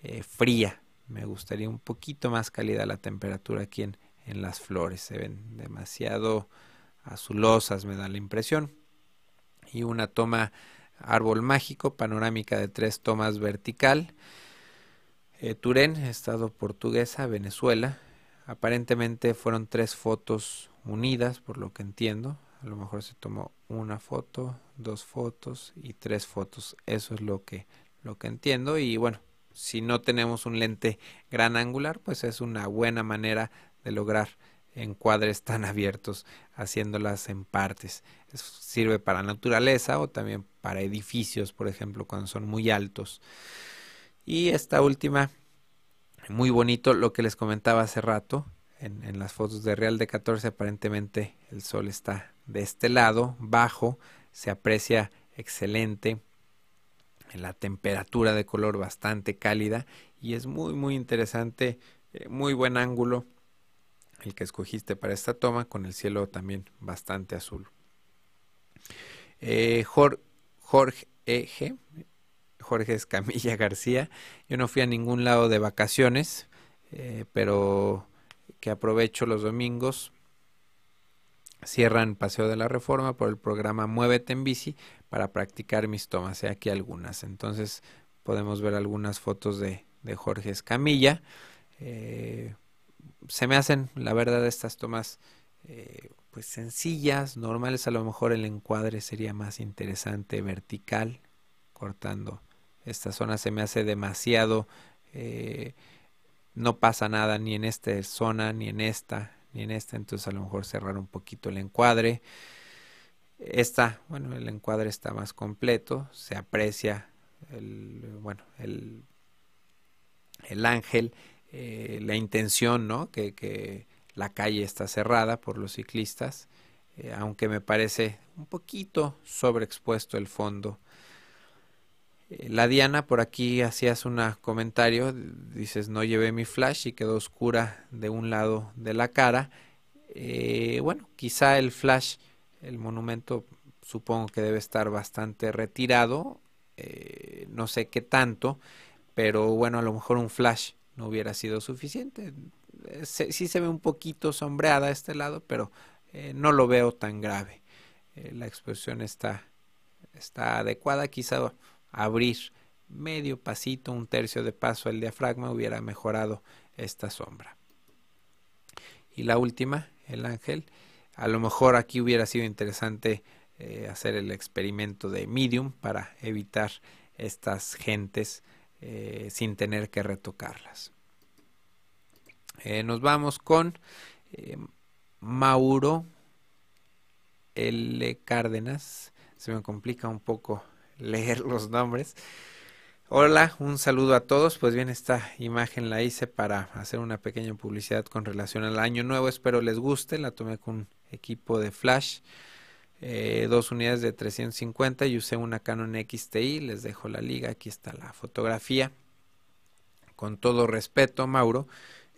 eh, fría, me gustaría un poquito más cálida la temperatura aquí en, en las flores, se ven demasiado azulosas, me da la impresión. Y una toma árbol mágico, panorámica de tres tomas vertical. Eh, Turén, estado portuguesa, Venezuela. Aparentemente fueron tres fotos unidas, por lo que entiendo. A lo mejor se tomó una foto, dos fotos y tres fotos. Eso es lo que, lo que entiendo. Y bueno, si no tenemos un lente gran angular, pues es una buena manera de lograr encuadres tan abiertos haciéndolas en partes. sirve para naturaleza o también para edificios, por ejemplo, cuando son muy altos. Y esta última, muy bonito, lo que les comentaba hace rato, en, las fotos de Real de 14 aparentemente el sol está de este lado, bajo, se aprecia excelente la temperatura de color bastante cálida y es muy muy interesante, eh, muy buen ángulo el que escogiste para esta toma, con el cielo también bastante azul. Eh, Jorge, Jorge Eje, Jorge Escamilla García, yo no fui a ningún lado de vacaciones, eh, pero que aprovecho los domingos. Cierran Paseo de la Reforma por el programa Muévete en Bici para practicar mis tomas. Hay aquí algunas. Entonces podemos ver algunas fotos de, de Jorge Escamilla. Eh, se me hacen, la verdad, estas tomas eh, pues sencillas, normales. A lo mejor el encuadre sería más interesante, vertical, cortando esta zona. Se me hace demasiado. Eh, no pasa nada ni en esta zona, ni en esta, ni en esta. Entonces a lo mejor cerrar un poquito el encuadre. Esta, bueno, el encuadre está más completo. Se aprecia el, bueno, el, el ángel eh, la intención, ¿no? Que, que, la calle está cerrada por los ciclistas, eh, aunque me parece un poquito sobreexpuesto el fondo. Eh, la Diana, por aquí hacías un comentario, dices no llevé mi flash y quedó oscura de un lado de la cara. bueno, quizá el flash, el monumento supongo que debe estar bastante retirado, no sé qué tanto, pero bueno, a lo mejor un flash no hubiera sido suficiente. Eh, sí se ve un poquito sombreada este lado, pero eh, no lo veo tan grave. Eh, la exposición está, está adecuada. Quizá abrir medio pasito, un tercio de paso el diafragma hubiera mejorado esta sombra. Y la última, el ángel. A lo mejor aquí hubiera sido interesante hacer el experimento de medium para evitar estas gentes eh, sin tener que retocarlas. Eh, nos vamos con eh, Mauro L. Cárdenas. Se me complica un poco leer los nombres. Hola, un saludo a todos. Pues bien, esta imagen la hice para hacer una pequeña publicidad con relación al año nuevo. Espero les guste. La tomé con un equipo de flash. Eh, dos unidades de 350 y usé una Canon XTI, les dejo la liga, aquí está la fotografía. Con todo respeto, Mauro,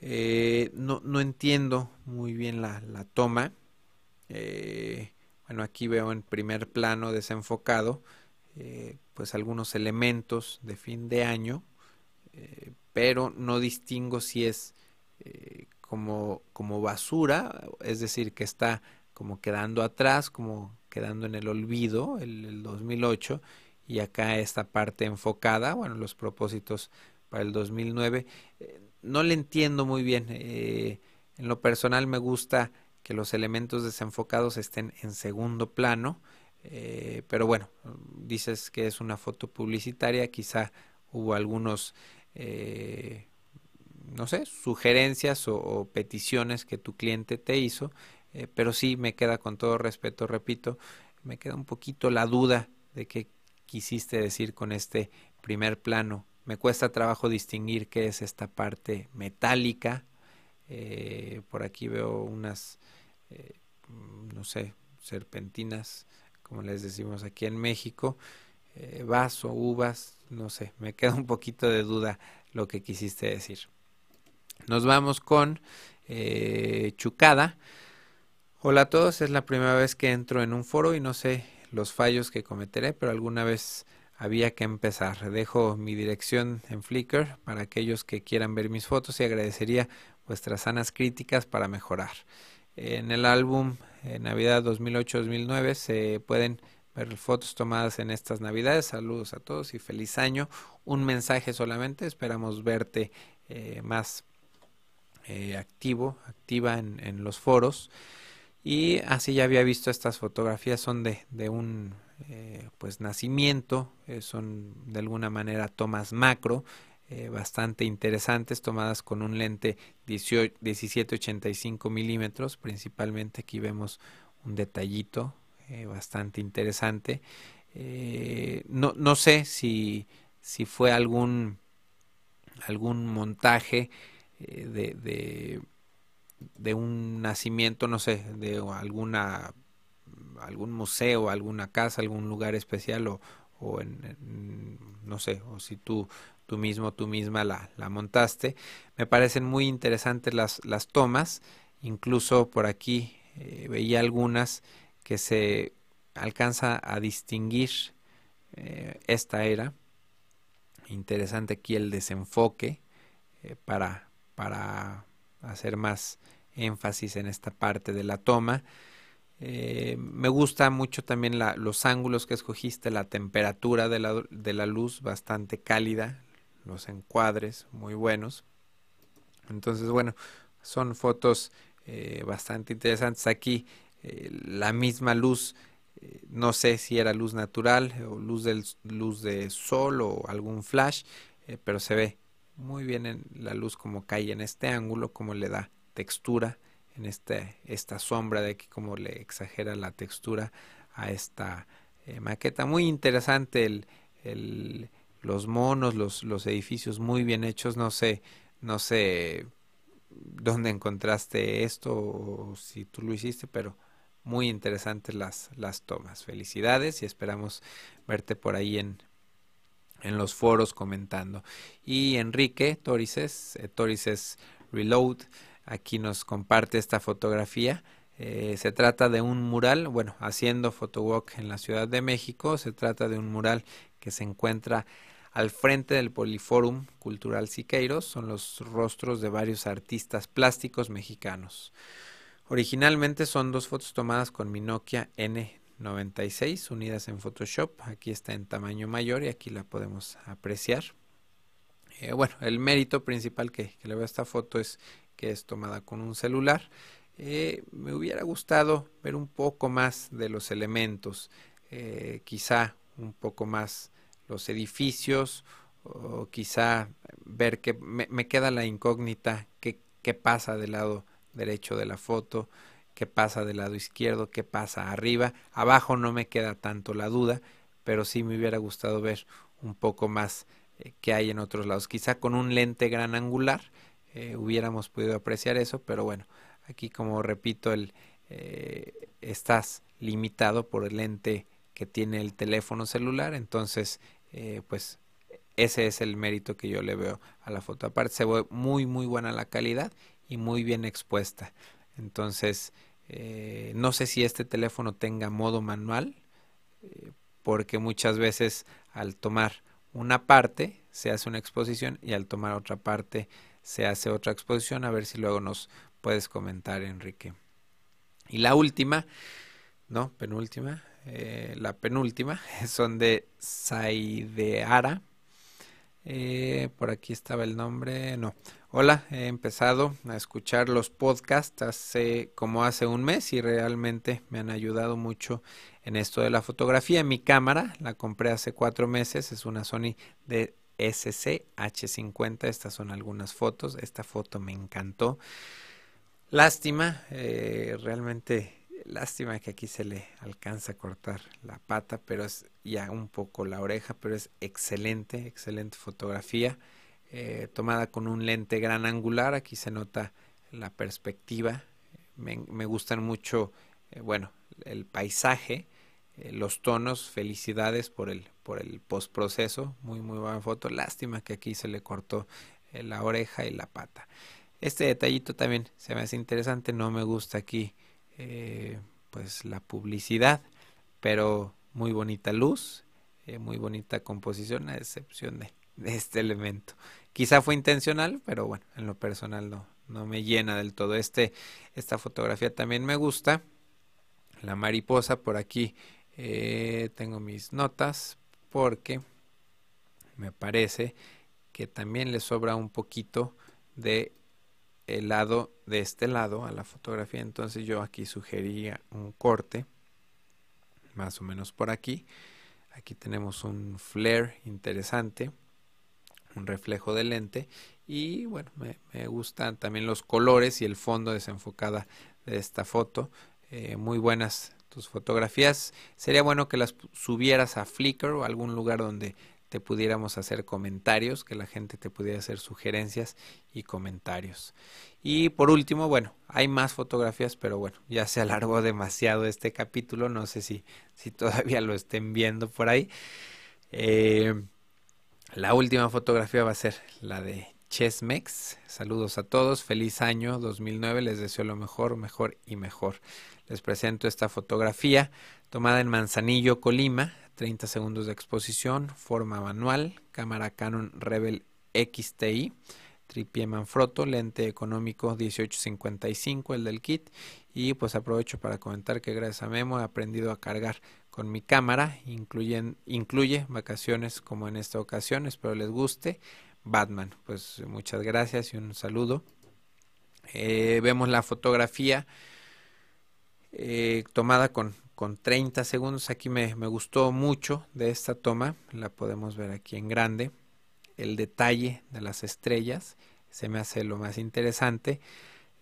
eh, no, no, entiendo muy bien la, la toma. Eh, bueno, aquí veo en primer plano desenfocado, pues algunos elementos de fin de año, pero no distingo si es como, como basura, es decir, que está como quedando atrás, como quedando en el olvido, el, 2008, y acá esta parte enfocada, bueno, los propósitos para el 2009. Eh, no le entiendo muy bien. Eh, en lo personal me gusta que los elementos desenfocados estén en segundo plano, eh, pero bueno, dices que es una foto publicitaria, quizá hubo algunos, no sé, sugerencias o peticiones que tu cliente te hizo eh, pero sí me queda con todo respeto, repito, me queda un poquito la duda de qué quisiste decir con este primer plano. Me cuesta trabajo distinguir qué es esta parte metálica Eh, por aquí veo unas, eh, no sé, serpentinas, como les decimos aquí en México, eh, vaso, uvas, no sé, me queda un poquito de duda lo que quisiste decir. Nos vamos con Chucada. Hola a todos, es la primera vez que entro en un foro y no sé los fallos que cometeré, pero alguna vez había que empezar. Dejo mi dirección en Flickr para aquellos que quieran ver mis fotos y agradecería vuestras sanas críticas para mejorar. En el álbum Navidad 2008-2009 se pueden ver fotos tomadas en estas Navidades. Saludos a todos y feliz año. Un mensaje solamente. Esperamos verte eh, más eh, activo, activa en, los foros. Y así ya había visto estas fotografías, son de, de un eh, pues nacimiento, son de alguna manera tomas macro, eh, bastante interesantes, tomadas con un lente 1785 milímetros, principalmente aquí vemos un detallito bastante interesante. no, no sé si, si fue algún, algún montaje de, de, de un nacimiento, no sé, de alguna algún museo, alguna casa, algún lugar especial o, o en, no sé, o si tú, tú mismo, tú misma la, la montaste. Me parecen muy interesantes las, las tomas, incluso por aquí eh, veía algunas que se alcanza a distinguir eh, esta era. Interesante aquí el desenfoque eh, para, para hacer más énfasis en esta parte de la toma. Me gusta mucho también la, los ángulos que escogiste, la temperatura de la, de la, luz bastante cálida, los encuadres muy buenos. Entonces, bueno, son fotos eh, bastante interesantes. Aquí eh, la misma luz, no sé si era luz natural o luz, del, luz de sol o algún flash, pero se ve muy bien en la luz como cae en este ángulo, como le da textura en este, esta sombra de aquí como le exagera la textura a esta eh, maqueta. Muy interesante el, los monos, los, los edificios muy bien hechos. No sé, no sé dónde encontraste esto o si tú lo hiciste, pero muy interesantes las, las tomas. Felicidades y esperamos verte por ahí en, en los foros comentando. Y Enrique Torices, eh, Torices Reload, Aquí nos comparte esta fotografía. Eh, se trata de un mural, bueno, haciendo photowalk en la Ciudad de México. Se trata de un mural que se encuentra al frente del Poliforum Cultural Siqueiros. Son los rostros de varios artistas plásticos mexicanos. Originalmente son dos fotos tomadas con mi Nokia N96 unidas en Photoshop. Aquí está en tamaño mayor y aquí la podemos apreciar. Eh, bueno, el mérito principal que, le veo a esta foto es que es tomada con un celular. Eh, me hubiera gustado ver un poco más de los elementos, eh, quizá un poco más los edificios, o quizá ver que me, queda la incógnita, qué, qué pasa del lado derecho de la foto, qué pasa del lado izquierdo, qué pasa arriba. Abajo no me queda tanto la duda, pero sí me hubiera gustado ver un poco más eh, que hay en otros lados. Quizá con un lente gran angular eh, hubiéramos podido apreciar eso, pero bueno, aquí como repito, el, eh, estás limitado por el lente que tiene el teléfono celular, entonces eh, pues ese es el mérito que yo le veo a la foto. Aparte se ve muy muy buena la calidad y muy bien expuesta. Entonces no sé si este teléfono tenga modo manual, porque muchas veces al tomar una parte se hace una exposición y al tomar otra parte se hace otra exposición, a ver si luego nos puedes comentar, Enrique. Y la última, no, penúltima, eh, la penúltima, son de Saideara. Eh, por aquí estaba el nombre, no. Hola, he empezado a escuchar los podcasts hace como hace un mes y realmente me han ayudado mucho en esto de la fotografía. Mi cámara la compré hace cuatro meses, es una Sony de SCH50. Estas son algunas fotos. Esta foto me encantó. Lástima, eh, realmente lástima que aquí se le alcanza a cortar la pata, pero es ya un poco la oreja, pero es excelente, excelente fotografía. Eh, tomada con un lente gran angular, aquí se nota la perspectiva, me, gustan mucho, eh, bueno, el paisaje, eh, los tonos, felicidades por el, por el postproceso, muy muy buena foto, lástima que aquí se le cortó la oreja y la pata. Este detallito también se me hace interesante, no me gusta aquí pues la publicidad, pero muy bonita luz, muy bonita composición, a excepción de, de este elemento. Quizá fue intencional, pero bueno, en lo personal no, no me llena del todo. Este, esta fotografía también me gusta. La mariposa por aquí eh, tengo mis notas porque me parece que también le sobra un poquito de el lado de este lado a la fotografía. Entonces yo aquí sugería un corte más o menos por aquí. Aquí tenemos un flare interesante un reflejo de lente y bueno me, gustan también los colores y el fondo desenfocada de esta foto eh, muy buenas tus fotografías sería bueno que las subieras a Flickr o algún lugar donde te pudiéramos hacer comentarios, que la gente te pudiera hacer sugerencias y comentarios. Y por último, bueno, hay más fotografías, pero bueno, ya se alargó demasiado este capítulo, no sé si, si todavía lo estén viendo por ahí. Eh, la última fotografía va a ser la de Chesmex. Saludos a todos, feliz año 2009, les deseo lo mejor, mejor y mejor. Les presento esta fotografía tomada en Manzanillo, Colima, 30 segundos de exposición, forma manual, cámara Canon Rebel XTI, tripié Manfrotto, lente económico 1855, el del kit. Y pues aprovecho para comentar que gracias a Memo he aprendido a cargar con mi cámara, incluyen, incluye vacaciones como en esta ocasión, espero les guste. Batman, pues muchas gracias y un saludo. Eh, vemos la fotografía eh, tomada con, con 30 segundos. Aquí me, gustó mucho de esta toma, la podemos ver aquí en grande. El detalle de las estrellas se me hace lo más interesante.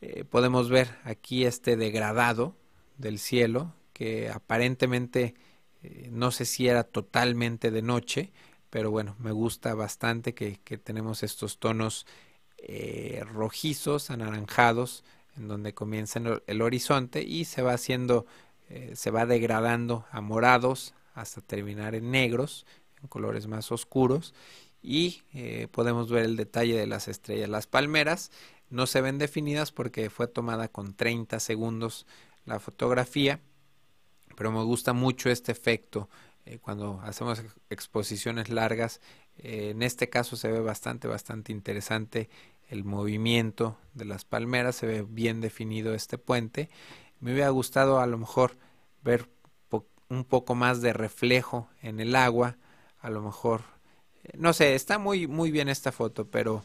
Eh, podemos ver aquí este degradado del cielo que aparentemente eh, no sé si era totalmente de noche, pero bueno, me gusta bastante que, tenemos estos tonos eh, rojizos, anaranjados, en donde comienza el, horizonte y se va haciendo, eh, se va degradando a morados hasta terminar en negros, en colores más oscuros y podemos ver el detalle de las estrellas. Las palmeras no se ven definidas porque fue tomada con 30 segundos la fotografía pero me gusta mucho este efecto eh, cuando hacemos exposiciones largas. Eh, en este caso se ve bastante, bastante interesante el movimiento de las palmeras, se ve bien definido este puente. Me hubiera gustado a lo mejor ver un poco más de reflejo en el agua, a lo mejor, eh, no sé, está muy, muy bien esta foto, pero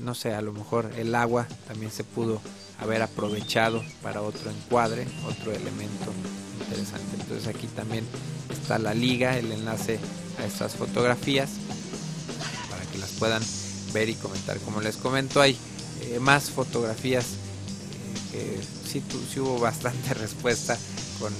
no sé, a lo mejor el agua también se pudo haber aprovechado para otro encuadre, otro elemento interesante. Entonces aquí también está la liga, el enlace a estas fotografías para que las puedan ver y comentar. Como les comento, hay eh, más fotografías eh, sí, sí, hubo bastante respuesta con,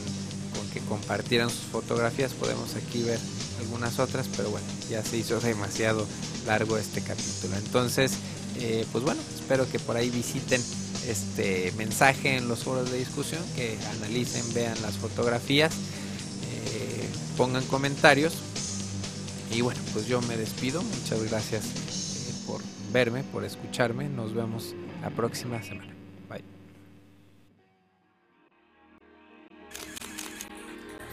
con que compartieran sus fotografías. Podemos aquí ver algunas otras, pero bueno, ya se hizo demasiado largo este capítulo. Entonces, eh, pues bueno, espero que por ahí visiten este mensaje en los foros de discusión, que analicen, vean las fotografías, eh, pongan comentarios. Y bueno, pues yo me despido. Muchas gracias eh, por verme, por escucharme. Nos vemos la próxima semana.